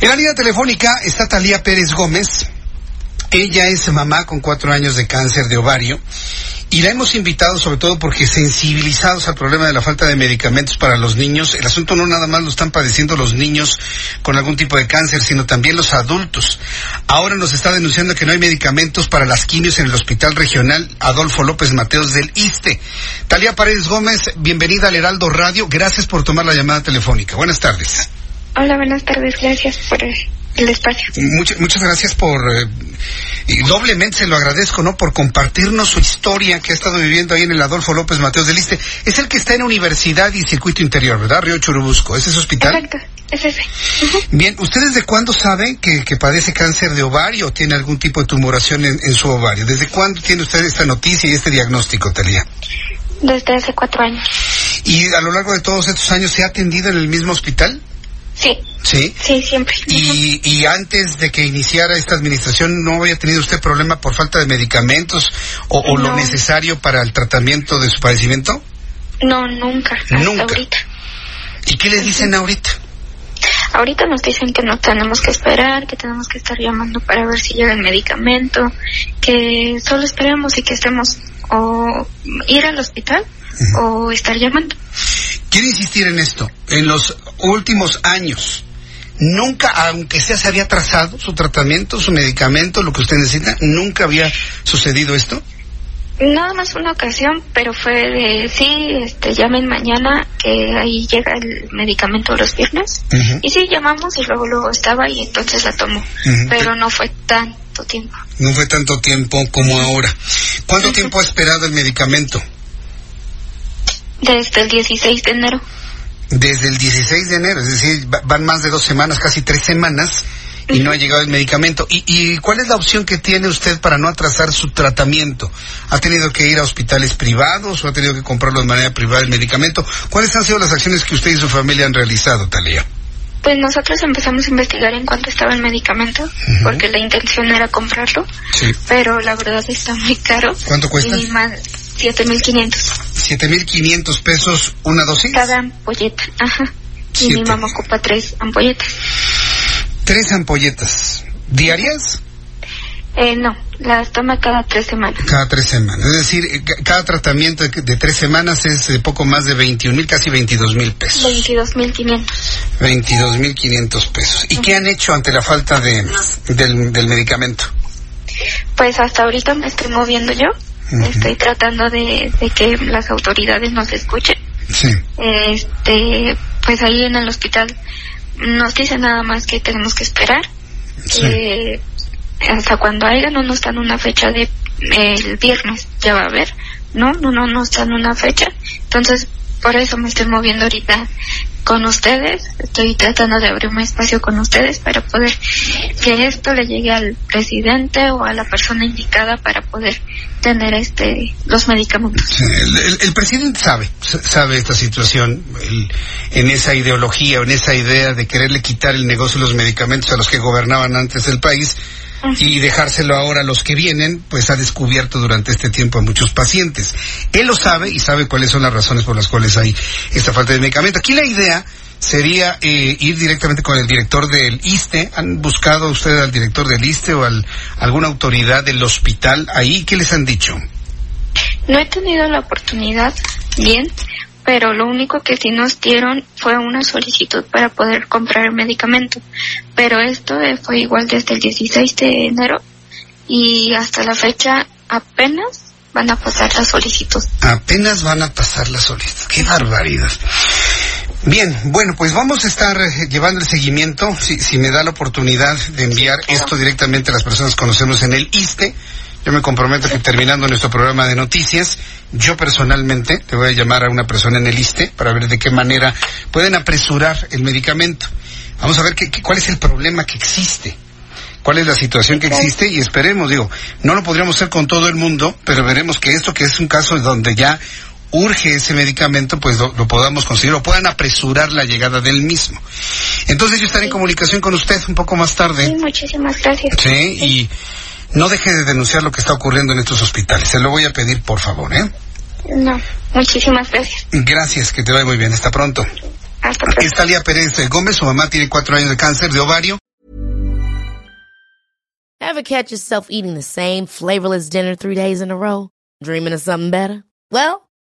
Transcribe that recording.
En la línea telefónica está Talía Pérez Gómez. Ella es mamá con cuatro años de cáncer de ovario y la hemos invitado sobre todo porque sensibilizados al problema de la falta de medicamentos para los niños, el asunto no nada más lo están padeciendo los niños con algún tipo de cáncer, sino también los adultos. Ahora nos está denunciando que no hay medicamentos para las quimios en el Hospital Regional Adolfo López Mateos del ISTE. Talía Pérez Gómez, bienvenida al Heraldo Radio, gracias por tomar la llamada telefónica. Buenas tardes. Hola, buenas tardes. Gracias por el, espacio. Muchas, muchas gracias por, eh, y doblemente se lo agradezco, ¿no? Por compartirnos su historia que ha estado viviendo ahí en el Adolfo López Mateos del Iste. Es el que está en Universidad y Circuito Interior, ¿verdad? Río Churubusco. ¿Es ese hospital? Exacto, es ese. Bien, ¿usted desde cuándo sabe que, que padece cáncer de ovario o tiene algún tipo de tumoración en, en su ovario? ¿Desde cuándo tiene usted esta noticia y este diagnóstico, Talía? Desde hace cuatro años. ¿Y a lo largo de todos estos años se ha atendido en el mismo hospital? Sí, Sí. sí, siempre. Y, y antes de que iniciara esta administración, ¿no había tenido usted problema por falta de medicamentos o, o lo necesario para el tratamiento de su padecimiento? No, nunca. Hasta Nunca. ahorita. ¿Y qué les dicen ahorita? Ahorita nos dicen que no tenemos que esperar, que tenemos que estar llamando para ver si llega el medicamento, que solo esperemos y que estemos o ir al hospital o estar llamando. Quiero insistir en esto. En los últimos años, nunca, aunque sea se había trazado su tratamiento, su medicamento, lo que usted necesita, nunca había sucedido esto. Nada más una ocasión, pero fue de sí, este, llamen mañana que ahí llega el medicamento los viernes. Y sí, llamamos y luego luego estaba y entonces la tomó. Pero no fue tanto tiempo. No fue tanto tiempo como ahora. ¿Cuánto tiempo ha esperado el medicamento? Desde el 16 de enero. Desde el 16 de enero, es decir, va- van más de dos semanas, casi tres semanas, y no ha llegado el medicamento. ¿Y, ¿Y cuál es la opción que tiene usted para no atrasar su tratamiento? ¿Ha tenido que ir a hospitales privados o ha tenido que comprarlo de manera privada el medicamento? ¿Cuáles han sido las acciones que usted y su familia han realizado, Talía? Pues nosotros empezamos a investigar en cuánto estaba el medicamento, porque la intención era comprarlo, Sí. pero la verdad está muy caro. ¿Cuánto cuesta? Y más 7.500 7.500 pesos una dosis. cada ampolleta. Ajá. Y mi mamá ocupa tres ampolletas. Tres ampolletas. ¿Diarias? Eh, no, las toma cada tres semanas. Cada tres semanas. Es decir, eh, ca- cada tratamiento de, tres semanas es de poco más de 21 mil, casi 22 mil pesos. 22.500. 22.500 pesos. ¿Y qué han hecho ante la falta de, del, del medicamento? Pues hasta ahorita me estoy moviendo yo. Estoy tratando de, de que las autoridades nos escuchen. Sí. Este, pues ahí en el hospital nos dicen nada más que tenemos que esperar. Sí. Que hasta cuando haya no nos dan una fecha de el viernes ya va a haber. No, no, no nos dan una fecha. Entonces, por eso me estoy moviendo ahorita con ustedes. Estoy tratando de abrir un espacio con ustedes para poder que esto le llegue al presidente o a la persona indicada para poder tener este los medicamentos. El, el- el presidente sabe, sabe esta situación, el- en esa ideología, o en esa idea de quererle quitar el negocio de los medicamentos a los que gobernaban antes el país y dejárselo ahora a los que vienen, pues ha descubierto durante este tiempo a muchos pacientes. Él lo sabe y sabe cuáles son las razones por las cuales hay esta falta de medicamento. Aquí la idea sería eh, ir directamente con el director del ISTE. ¿Han buscado usted al director del ISTE o al, alguna autoridad del hospital ahí? ¿Qué les han dicho? No he tenido la oportunidad bien, pero lo único que sí nos dieron fue una solicitud para poder comprar el medicamento. Pero esto eh, fue igual desde el 16 de enero y hasta la fecha apenas van a pasar la solicitud. Apenas van a pasar las solicitud. ¡Qué barbaridad! Bien, bueno, pues vamos a estar eh, llevando el seguimiento, si, si me da la oportunidad de enviar esto directamente a las personas que conocemos en el ISTE. Yo me comprometo que terminando nuestro programa de noticias, yo personalmente te voy a llamar a una persona en el ISTE para ver de qué manera pueden apresurar el medicamento. Vamos a ver qué, qué- cuál es el problema que existe. ¿Cuál es la situación que existe? Y esperemos, digo, no lo podríamos hacer con todo el mundo, pero veremos que esto que es un caso donde ya urge ese medicamento, pues lo, lo podamos conseguir o puedan apresurar la llegada del mismo. Entonces yo estaré en comunicación con usted un poco más Sí, tarde. muchísimas gracias. Sí, y no deje de denunciar lo que está ocurriendo en estos hospitales. Se lo voy a pedir, por favor, ¿eh? No, muchísimas gracias. Gracias, que te vaya muy bien. Hasta pronto. Hasta pronto. Es Talía Pérez Gómez, su mamá tiene cuatro años de cáncer de ovario. Ever catch yourself eating the same flavorless dinner three days in a row? Dreaming of something better? Well,